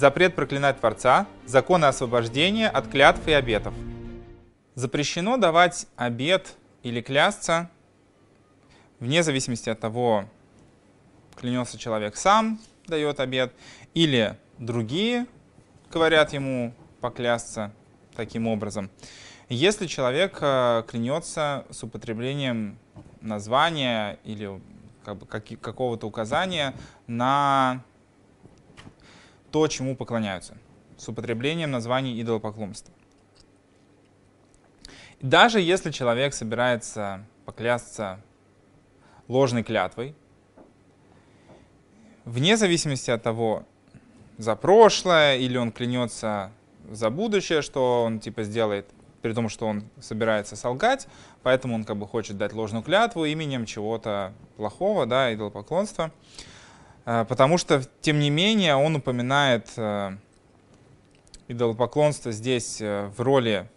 запрет проклинать Творца, законы освобождения от клятв и обетов. Запрещено давать обет или клясться, вне зависимости от того, клянется человек сам, дает обет, или другие говорят ему поклясться таким образом. Если человек э, клянется с употреблением названия или как бы, какого-то указания на то, чему поклоняются, с употреблением названий идолопоклонства. Даже если человек собирается поклясться ложной клятвой, вне зависимости от того, за прошлое или он клянется за будущее, что он типа сделает, при том, что он собирается солгать, поэтому он как бы хочет дать ложную клятву именем чего-то плохого, да, идолопоклонства. Э, потому что, тем не менее, он упоминает э, идолопоклонство здесь э, в роли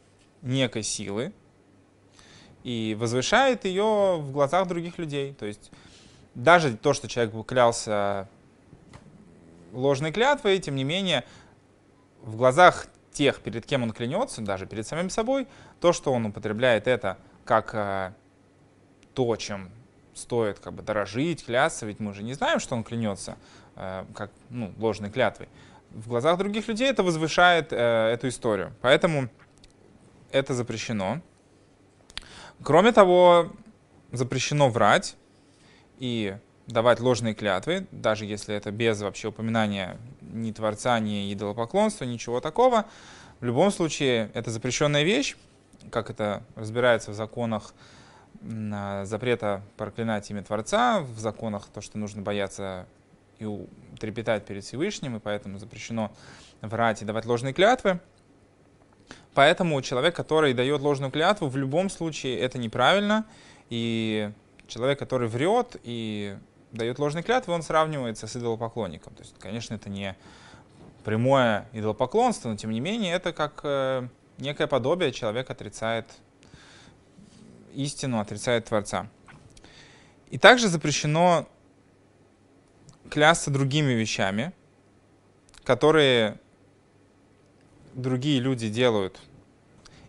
некой силы и возвышает ее в глазах других людей. То есть даже то, что человек клялся ложной клятвой, тем не менее, в глазах тех, перед кем он клянется, даже перед самим собой, то, что он употребляет это как э, то, чем стоит как бы дорожить, клясться, ведь мы же не знаем, что он клянется, э, как ну, ложной клятвой. В глазах других людей это возвышает э, эту историю. Поэтому это запрещено. Кроме того, запрещено врать и давать ложные клятвы, даже если это без вообще упоминания ни Творца, ни идолопоклонства, ничего такого. В любом случае, это запрещенная вещь, как это разбирается в законах запрета проклинать имя Творца, в законах то, что нужно бояться и трепетать перед Всевышним, и поэтому запрещено врать и давать ложные клятвы. Поэтому человек, который дает ложную клятву, в любом случае это неправильно, и человек, который врет и дает ложные клятвы, он сравнивается с идолопоклонником. То есть, конечно, это не прямое идолопоклонство, но тем не менее это как э, некое подобие, человек отрицает истину, отрицает Творца. И также запрещено клясться другими вещами, которые другие люди делают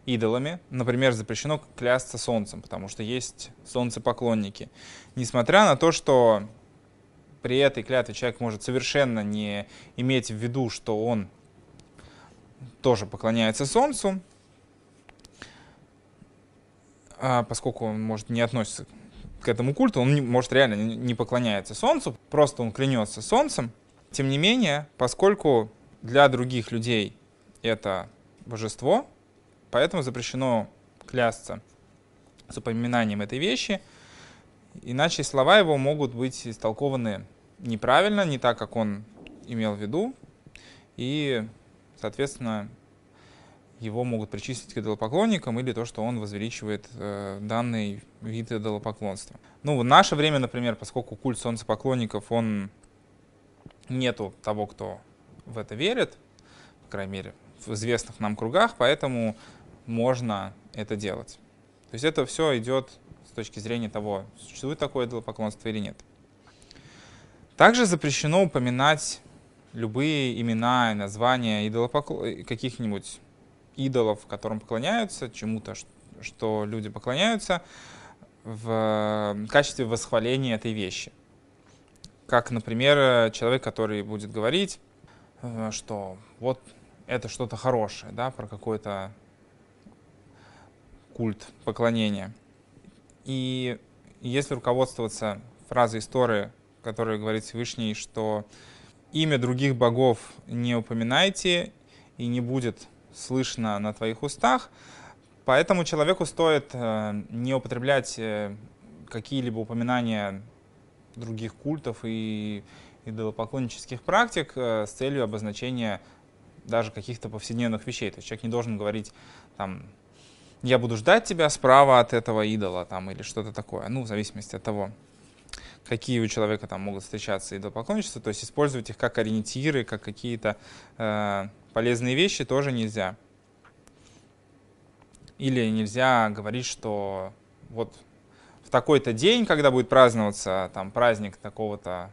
идолами. Например, запрещено клясться солнцем, потому что есть солнцепоклонники. Несмотря на то, что при этой клятве человек может совершенно не иметь в виду, что он тоже поклоняется солнцу, поскольку он может не относится к этому культу, он может реально не поклоняется солнцу, просто он клянется солнцем. Тем не менее, поскольку для других людей это божество, Поэтому запрещено клясться с упоминанием этой вещи, иначе слова его могут быть истолкованы неправильно, не так, как он имел в виду, и, соответственно, его могут причислить к идолопоклонникам или то, что он возвеличивает э, данный вид идолопоклонства. Ну, в наше время, например, поскольку культ солнцепоклонников, он нету того, кто в это верит, по крайней мере, в известных нам кругах, поэтому можно это делать. То есть это все идет с точки зрения того, существует такое идолопоклонство или нет. Также запрещено упоминать любые имена и названия идолопокл... каких-нибудь идолов, которым поклоняются, чему-то, что люди поклоняются, в качестве восхваления этой вещи. Как, например, человек, который будет говорить, э, что вот это что-то хорошее, да, про какой-то культ поклонения. И если руководствоваться фразой истории, которая говорит Всевышний, что имя других богов не упоминайте и не будет слышно на твоих устах, поэтому человеку стоит э, не употреблять э, какие-либо упоминания других культов и идолопоклоннических практик э, с целью обозначения даже каких-то повседневных вещей. То есть человек не должен говорить там я буду ждать тебя справа от этого идола там, или что-то такое. Ну, в зависимости от того, какие у человека там могут встречаться идолопоклонничества. То есть использовать их как ориентиры, как какие-то э, полезные вещи тоже нельзя. Или нельзя говорить, что вот в такой-то день, когда будет праздноваться там праздник такого-то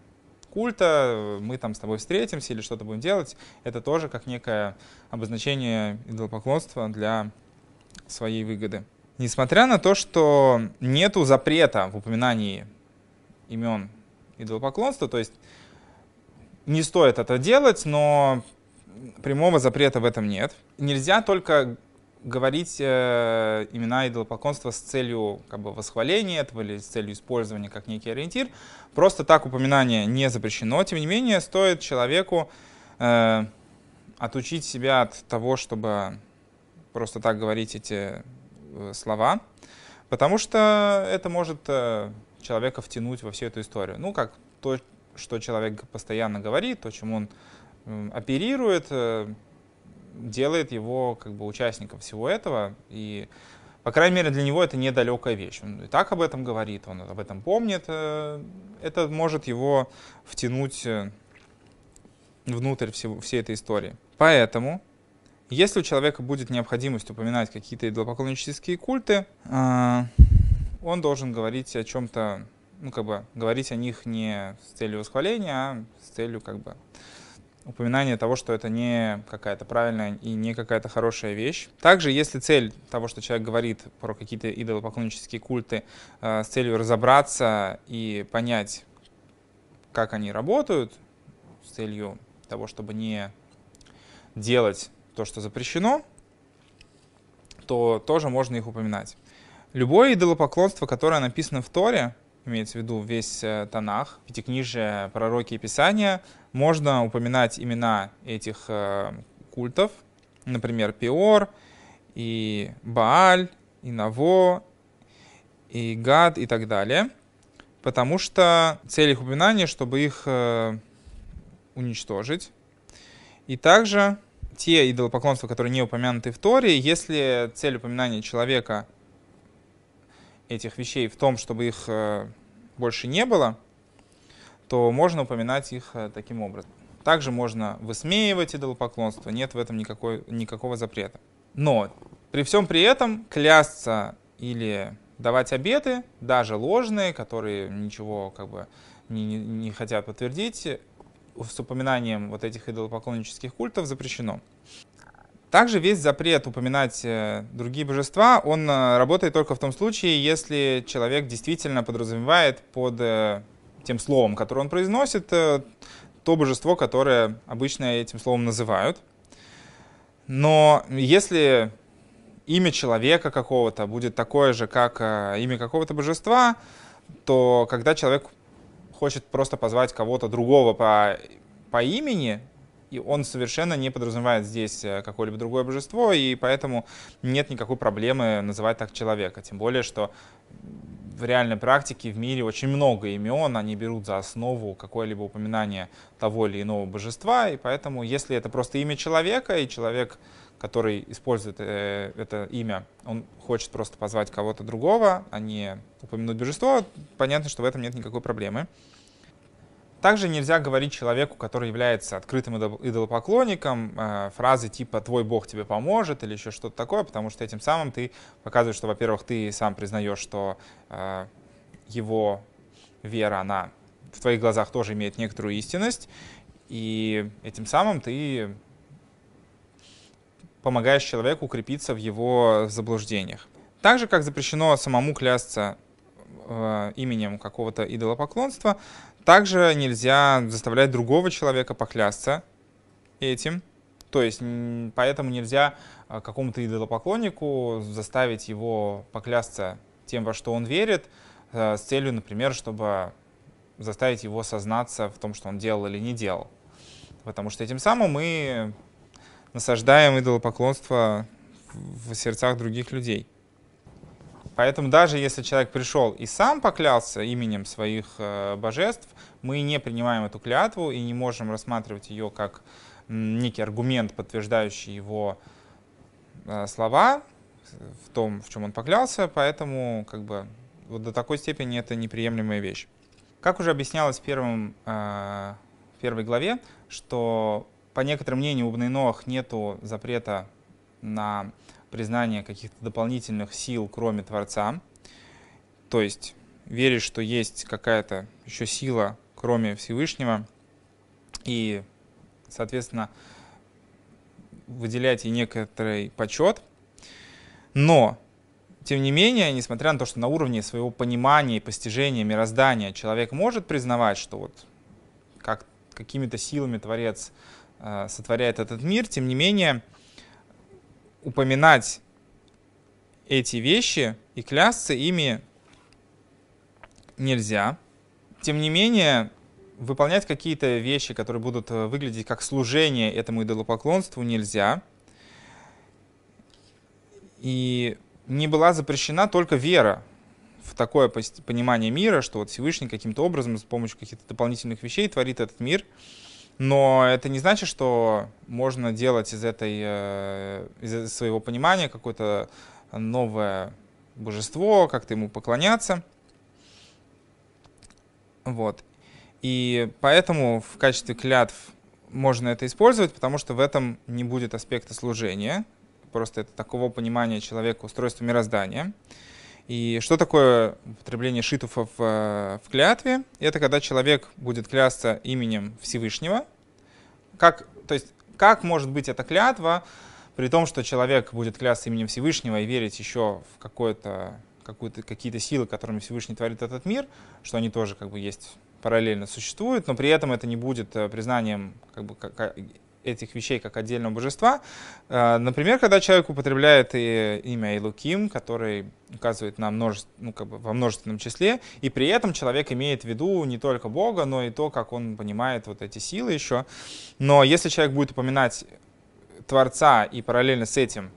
культа, мы там с тобой встретимся или что-то будем делать, это тоже как некое обозначение идолопоклонства для своей выгоды. Несмотря на то, что нету запрета в упоминании имен идолопоклонства, то есть не стоит это делать, но прямого запрета в этом нет. Нельзя только говорить э, имена идолопоклонства с целью как бы, восхваления этого или с целью использования как некий ориентир. Просто так упоминание не запрещено. Тем не менее, стоит человеку э, отучить себя от того, чтобы просто так говорить эти э, слова, потому что это может э, человека втянуть во всю эту историю. Ну, как то, что человек постоянно говорит, то, чем он оперирует, э, делает его как бы участником всего этого. И, по крайней мере, для него это недалекая вещь. Он и так об этом говорит, он об этом помнит. Э, это может его втянуть э, внутрь всего, всей этой истории. Поэтому, если у человека будет необходимость упоминать какие-то идолопоклоннические культы, он должен говорить о чем-то, ну, как бы, говорить о них не с целью восхваления, а с целью, как бы, упоминание того, что это не какая-то правильная и не какая-то хорошая вещь. Также, если цель того, что человек говорит про какие-то идолопоклоннические культы, э, с целью разобраться и понять, как они работают, с целью того, чтобы не делать то, что запрещено, то тоже можно их упоминать. Любое идолопоклонство, которое написано в Торе, имеется в виду весь э, Танах, пятикнижие, пророки и Писания, можно упоминать имена этих э, культов, например, Пиор, и Бааль, и Наво, и Гад и так далее, потому что цель их упоминания, чтобы их э, уничтожить. И также те идолопоклонства, которые не упомянуты в Торе, если цель упоминания человека этих вещей в том, чтобы их э, больше не было, то можно упоминать их э, таким образом. Также можно высмеивать идолопоклонство, нет в этом никакой, никакого запрета. Но при всем при этом клясться или давать обеты, даже ложные, которые ничего как бы не, не, не хотят подтвердить, с упоминанием вот этих идолопоклоннических культов запрещено. Также весь запрет упоминать э, другие божества, он э, работает только в том случае, если человек действительно подразумевает под э, тем словом, которое он произносит, то божество, которое обычно этим словом называют. Но если имя человека какого-то будет такое же, как имя какого-то божества, то когда человек хочет просто позвать кого-то другого по, по имени, и он совершенно не подразумевает здесь э, какое-либо другое божество, и поэтому нет никакой проблемы называть так человека. Тем более, что в реальной практике в мире очень много имен, они берут за основу какое-либо упоминание того или иного божества, и поэтому, если это просто имя человека, и человек, который использует э, это имя, он хочет просто позвать кого-то другого, а не упомянуть божество, понятно, что в этом нет никакой проблемы. Также нельзя говорить человеку, который является открытым идолопоклонником, э, фразы типа «твой Бог тебе поможет» или еще что-то такое, потому что этим самым ты показываешь, что, во-первых, ты сам признаешь, что э, его вера, она в твоих глазах тоже имеет некоторую истинность, и этим самым ты помогаешь человеку укрепиться в его заблуждениях. Так же, как запрещено самому клясться э, именем какого-то идолопоклонства, также нельзя заставлять другого человека поклясться этим. То есть поэтому нельзя а, какому-то идолопоклоннику заставить его поклясться тем, во что он верит, а, с целью, например, чтобы заставить его сознаться в том, что он делал или не делал. Потому что этим самым мы насаждаем идолопоклонство в сердцах других людей. Поэтому даже если человек пришел и сам поклялся именем своих э, божеств, мы не принимаем эту клятву и не можем рассматривать ее как некий аргумент, подтверждающий его э, слова в том, в чем он поклялся, поэтому как бы вот до такой степени это неприемлемая вещь. Как уже объяснялось в, первом, э, в первой главе, что по некоторым мнениям у Бнейноах нету запрета на признание каких-то дополнительных сил, кроме Творца. То есть веришь, что есть какая-то еще сила, кроме Всевышнего, и, соответственно, выделять ей некоторый почет. Но, тем не менее, несмотря на то, что на уровне своего понимания и постижения мироздания человек может признавать, что вот как какими-то силами Творец э, сотворяет этот мир, тем не менее, упоминать эти вещи и клясться ими нельзя. Тем не менее, выполнять какие-то вещи, которые будут э, выглядеть как служение этому идолопоклонству, нельзя. И не была запрещена только вера в такое понимание мира, что вот Всевышний каким-то образом с помощью каких-то дополнительных вещей творит этот мир. Но это не значит, что можно делать из, этой, э, из своего понимания какое-то новое божество, как-то ему поклоняться. Вот. И поэтому в качестве клятв можно это использовать, потому что в этом не будет аспекта служения. Просто это такого понимания человека устройства мироздания. И что такое употребление шитуфов в, в клятве? Это когда человек будет клясться именем Всевышнего. Как, то есть, как может быть эта клятва, при том, что человек будет клясться именем Всевышнего и верить еще в какое-то какие-то силы, которыми Всевышний творит этот мир, что они тоже как бы есть параллельно существуют, но при этом это не будет э, признанием как бы, как, этих вещей как отдельного божества. Э, например, когда человек употребляет имя Илуким, который указывает на множество, ну, как бы во множественном числе, и при этом человек имеет в виду не только Бога, но и то, как он понимает вот эти силы еще. Но если человек будет упоминать Творца и параллельно с этим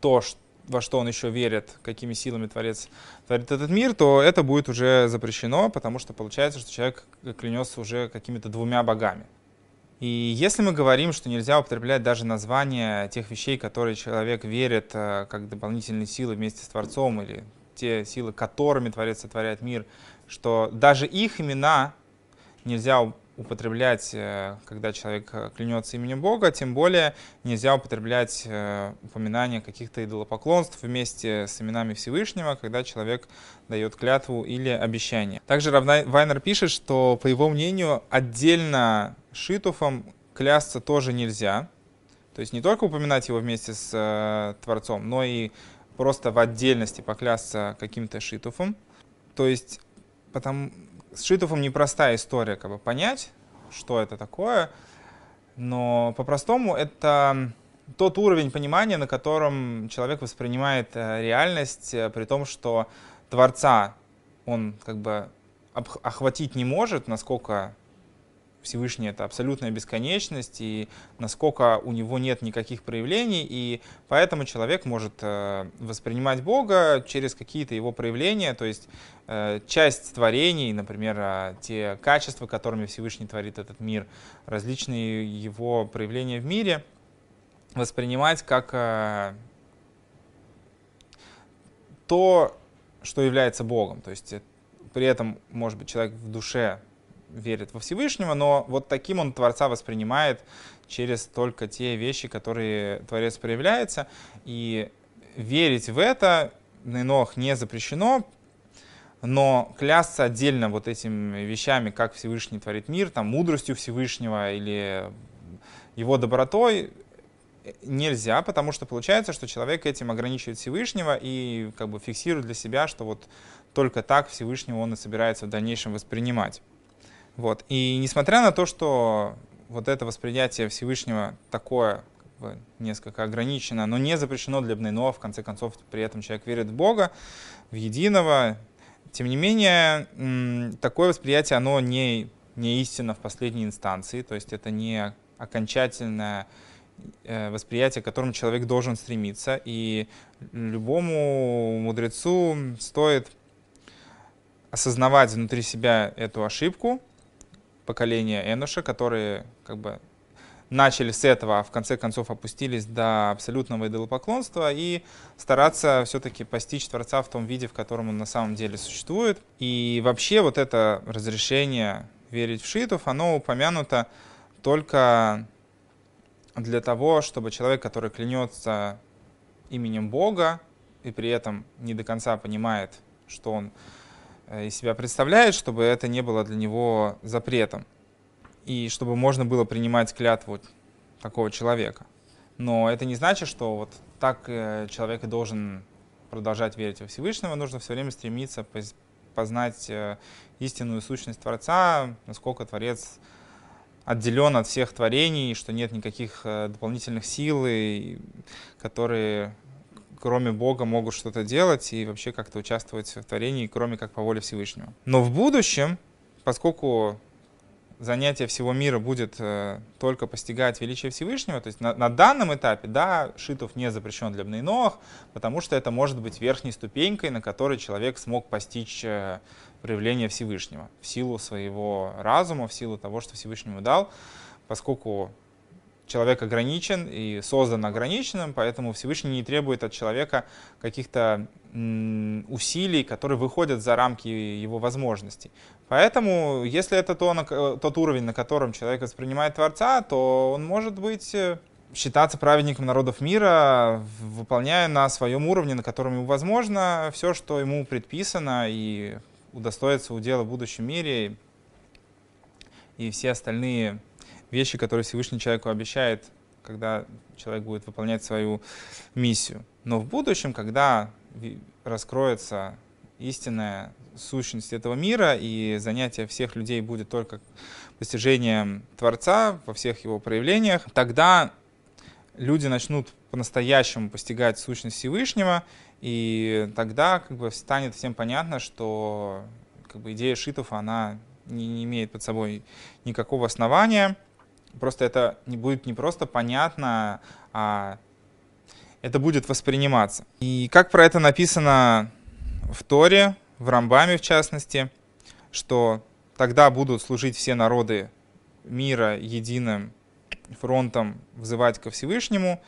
то, во что он еще верит, какими силами Творец творит этот мир, то это будет уже запрещено, потому что получается, что человек клянется уже какими-то двумя богами. И если мы говорим, что нельзя употреблять даже названия тех вещей, которые человек верит э, как дополнительные силы вместе с Творцом, или те силы, которыми Творец сотворяет мир, что даже их имена нельзя употреблять, э, когда человек э, клянется именем Бога, тем более нельзя употреблять э, упоминание каких-то идолопоклонств вместе с именами Всевышнего, когда человек дает клятву или обещание. Также Вайнер пишет, что, по его мнению, отдельно шитуфом клясться тоже нельзя. То есть не только упоминать его вместе с Творцом, но и просто в отдельности поклясться каким-то шитуфом. То есть потому, с Шитовым непростая история, как бы понять, что это такое, но по-простому это тот уровень понимания, на котором человек воспринимает э, реальность, э, при том, что Творца он как бы охватить не может, насколько Всевышний — это абсолютная бесконечность, и насколько у него нет никаких проявлений, и поэтому человек может э, воспринимать Бога через какие-то его проявления, то есть э, часть творений, например, э, те качества, которыми Всевышний творит этот мир, различные его проявления в мире, воспринимать как то, что является Богом. То есть при этом, может быть, человек в душе верит во Всевышнего, но вот таким он Творца воспринимает через только те вещи, которые Творец проявляется. И верить в это на Инох не запрещено, но клясться отдельно вот этими вещами, как Всевышний творит мир, там, мудростью Всевышнего или его добротой, нельзя, потому что получается, что человек этим ограничивает Всевышнего и как бы фиксирует для себя, что вот только так Всевышнего он и собирается в дальнейшем воспринимать. Вот. И несмотря на то, что вот это восприятие Всевышнего такое как бы, несколько ограничено, но не запрещено для Бнейно, в конце концов, при этом человек верит в Бога, в единого, тем не менее, такое восприятие, оно не, не истинно в последней инстанции, то есть это не окончательное э, восприятие, к которому человек должен стремиться. И любому мудрецу стоит осознавать внутри себя эту ошибку, поколения Энуша, которые как бы начали с этого, а в конце концов опустились до абсолютного идолопоклонства и стараться все-таки постичь Творца в том виде, в котором он на самом деле существует. И вообще вот это разрешение верить в шитов, оно упомянуто только для того, чтобы человек, который клянется именем Бога и при этом не до конца понимает, что он из себя представляет, чтобы это не было для него запретом. И чтобы можно было принимать клятву такого человека. Но это не значит, что вот так э, человек и должен продолжать верить во Всевышнего. Нужно все время стремиться познать э, истинную сущность Творца, насколько Творец отделен от всех творений, что нет никаких э, дополнительных сил, которые кроме Бога могут что-то делать и вообще как-то участвовать в творении, кроме как по воле Всевышнего. Но в будущем, поскольку занятие всего мира будет э, только постигать величие Всевышнего, то есть на, на данном этапе, да, Шитов не запрещен для Бнейноах, потому что это может быть верхней ступенькой, на которой человек смог постичь э, проявление Всевышнего в силу своего разума, в силу того, что Всевышний ему дал, поскольку человек ограничен и создан ограниченным, поэтому Всевышний не требует от человека каких-то усилий, которые выходят за рамки его возможностей. Поэтому, если это то, тот уровень, на котором человек воспринимает Творца, то он может быть э, считаться праведником народов мира, выполняя на своем уровне, на котором ему возможно, все, что ему предписано, и удостоится удела в будущем мире, и все остальные вещи, которые Всевышний человеку обещает, когда человек будет выполнять свою миссию. Но в будущем, когда раскроется истинная сущность этого мира, и занятие всех людей будет только постижением Творца во всех его проявлениях, тогда люди начнут по-настоящему постигать сущность Всевышнего, и тогда как бы станет всем понятно, что как бы, идея шитов, она не, не имеет под собой никакого основания, Просто это не будет не просто понятно, а это будет восприниматься. И как про это написано в Торе, в Рамбаме в частности, что тогда будут служить все народы мира единым фронтом, взывать ко Всевышнему,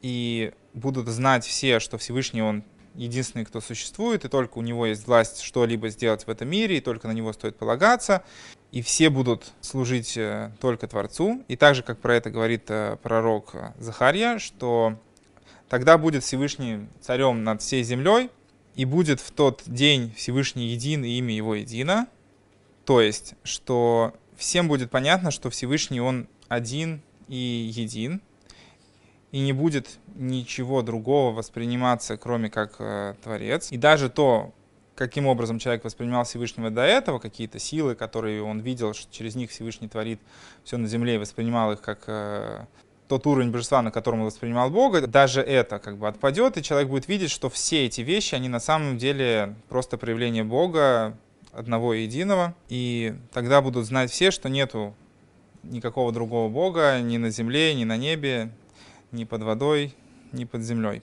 и будут знать все, что Всевышний Он единственный, кто существует, и только у него есть власть что-либо сделать в этом мире, и только на него стоит полагаться и все будут служить э, только Творцу. И так же, как про это говорит э, пророк Захарья, что тогда будет Всевышний царем над всей землей, и будет в тот день Всевышний един, и имя его едино. То есть, что всем будет понятно, что Всевышний Он один и един, и не будет ничего другого восприниматься, кроме как э, Творец. И даже то, каким образом человек воспринимал Всевышнего до этого, какие-то силы, которые он видел, что через них Всевышний творит все на земле и воспринимал их как э, тот уровень божества, на котором он воспринимал Бога, даже это как бы отпадет, и человек будет видеть, что все эти вещи, они на самом деле просто проявление Бога, одного и единого, и тогда будут знать все, что нету никакого другого Бога ни на земле, ни на небе, ни под водой, ни под землей.